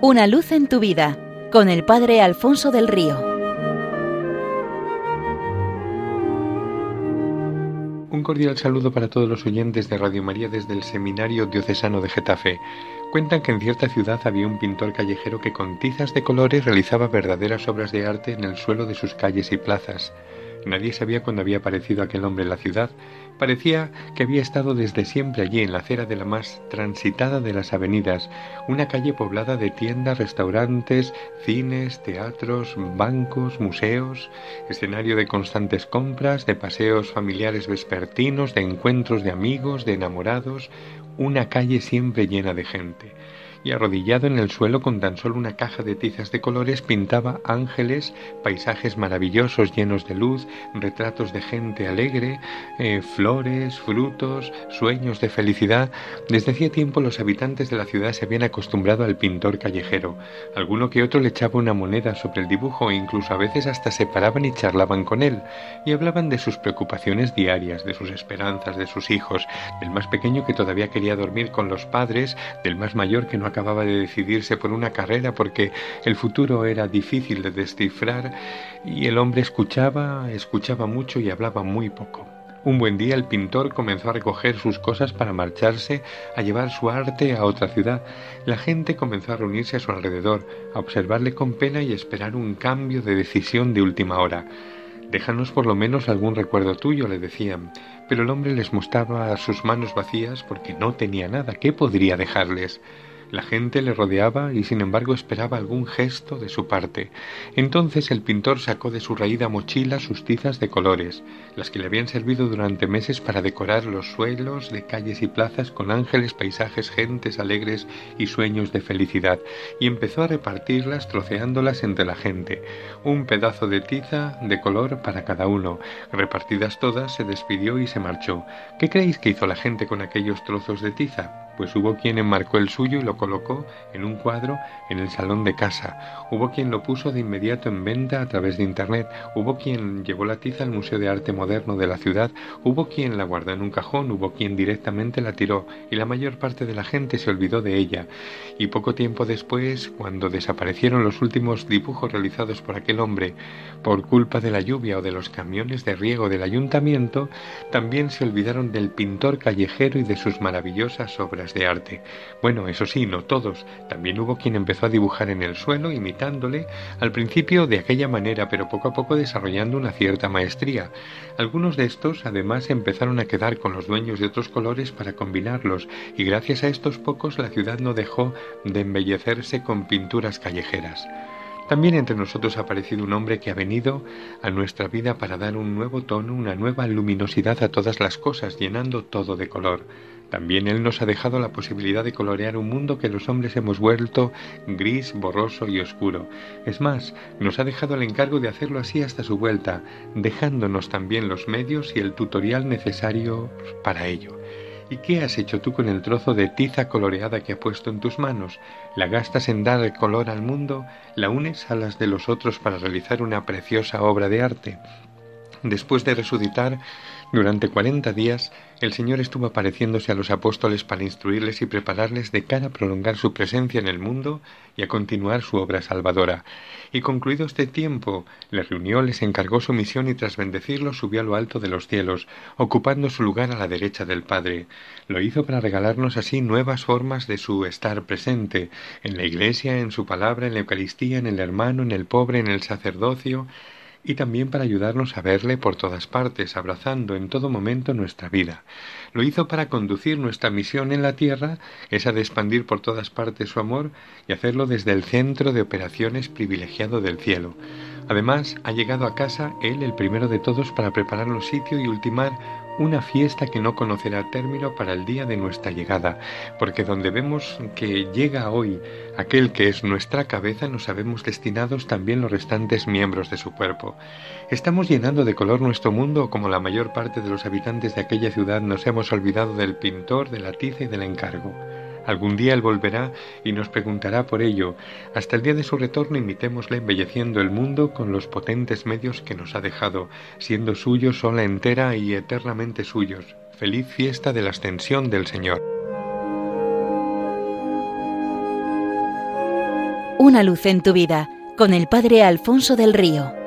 Una luz en tu vida con el Padre Alfonso del Río. Un cordial saludo para todos los oyentes de Radio María desde el Seminario Diocesano de Getafe. Cuentan que en cierta ciudad había un pintor callejero que con tizas de colores realizaba verdaderas obras de arte en el suelo de sus calles y plazas. Nadie sabía cuándo había aparecido aquel hombre en la ciudad. Parecía que había estado desde siempre allí, en la acera de la más transitada de las avenidas, una calle poblada de tiendas, restaurantes, cines, teatros, bancos, museos, escenario de constantes compras, de paseos familiares vespertinos, de encuentros de amigos, de enamorados, una calle siempre llena de gente arrodillado en el suelo con tan solo una caja de tizas de colores pintaba ángeles, paisajes maravillosos llenos de luz, retratos de gente alegre, eh, flores, frutos, sueños de felicidad. Desde hacía tiempo los habitantes de la ciudad se habían acostumbrado al pintor callejero. Alguno que otro le echaba una moneda sobre el dibujo e incluso a veces hasta se paraban y charlaban con él y hablaban de sus preocupaciones diarias, de sus esperanzas, de sus hijos, del más pequeño que todavía quería dormir con los padres, del más mayor que no acababa de decidirse por una carrera porque el futuro era difícil de descifrar y el hombre escuchaba, escuchaba mucho y hablaba muy poco. Un buen día el pintor comenzó a recoger sus cosas para marcharse a llevar su arte a otra ciudad. La gente comenzó a reunirse a su alrededor, a observarle con pena y esperar un cambio de decisión de última hora. Déjanos por lo menos algún recuerdo tuyo, le decían. Pero el hombre les mostraba sus manos vacías porque no tenía nada. ¿Qué podría dejarles? La gente le rodeaba y sin embargo esperaba algún gesto de su parte. Entonces el pintor sacó de su raída mochila sus tizas de colores, las que le habían servido durante meses para decorar los suelos de calles y plazas con ángeles, paisajes, gentes alegres y sueños de felicidad, y empezó a repartirlas troceándolas entre la gente. Un pedazo de tiza de color para cada uno. Repartidas todas, se despidió y se marchó. ¿Qué creéis que hizo la gente con aquellos trozos de tiza? Pues hubo quien enmarcó el suyo y lo colocó en un cuadro en el salón de casa, hubo quien lo puso de inmediato en venta a través de Internet, hubo quien llevó la tiza al Museo de Arte Moderno de la ciudad, hubo quien la guardó en un cajón, hubo quien directamente la tiró y la mayor parte de la gente se olvidó de ella. Y poco tiempo después, cuando desaparecieron los últimos dibujos realizados por aquel hombre por culpa de la lluvia o de los camiones de riego del ayuntamiento, también se olvidaron del pintor callejero y de sus maravillosas de arte. Bueno, eso sí, no todos. También hubo quien empezó a dibujar en el suelo, imitándole, al principio de aquella manera, pero poco a poco desarrollando una cierta maestría. Algunos de estos, además, empezaron a quedar con los dueños de otros colores para combinarlos, y gracias a estos pocos la ciudad no dejó de embellecerse con pinturas callejeras. También entre nosotros ha aparecido un hombre que ha venido a nuestra vida para dar un nuevo tono, una nueva luminosidad a todas las cosas, llenando todo de color. También Él nos ha dejado la posibilidad de colorear un mundo que los hombres hemos vuelto gris, borroso y oscuro. Es más, nos ha dejado el encargo de hacerlo así hasta su vuelta, dejándonos también los medios y el tutorial necesario para ello. ¿Y qué has hecho tú con el trozo de tiza coloreada que ha puesto en tus manos? ¿La gastas en dar color al mundo? ¿La unes a las de los otros para realizar una preciosa obra de arte? Después de resucitar, durante cuarenta días el Señor estuvo apareciéndose a los apóstoles para instruirles y prepararles de cara a prolongar su presencia en el mundo y a continuar su obra salvadora. Y concluido este tiempo, les reunió, les encargó su misión y tras bendecirlos subió a lo alto de los cielos, ocupando su lugar a la derecha del Padre. Lo hizo para regalarnos así nuevas formas de su estar presente, en la Iglesia, en su palabra, en la Eucaristía, en el hermano, en el pobre, en el sacerdocio, y también para ayudarnos a verle por todas partes, abrazando en todo momento nuestra vida. Lo hizo para conducir nuestra misión en la tierra, esa de expandir por todas partes su amor y hacerlo desde el centro de operaciones privilegiado del cielo. Además, ha llegado a casa Él, el primero de todos, para preparar los sitios y ultimar una fiesta que no conocerá término para el día de nuestra llegada, porque donde vemos que llega hoy aquel que es nuestra cabeza, nos sabemos destinados también los restantes miembros de su cuerpo. Estamos llenando de color nuestro mundo como la mayor parte de los habitantes de aquella ciudad nos hemos olvidado del pintor, de la tiza y del encargo. Algún día Él volverá y nos preguntará por ello. Hasta el día de su retorno imitémosle embelleciendo el mundo con los potentes medios que nos ha dejado, siendo suyos sola entera y eternamente suyos. Feliz fiesta de la ascensión del Señor. Una luz en tu vida con el Padre Alfonso del Río.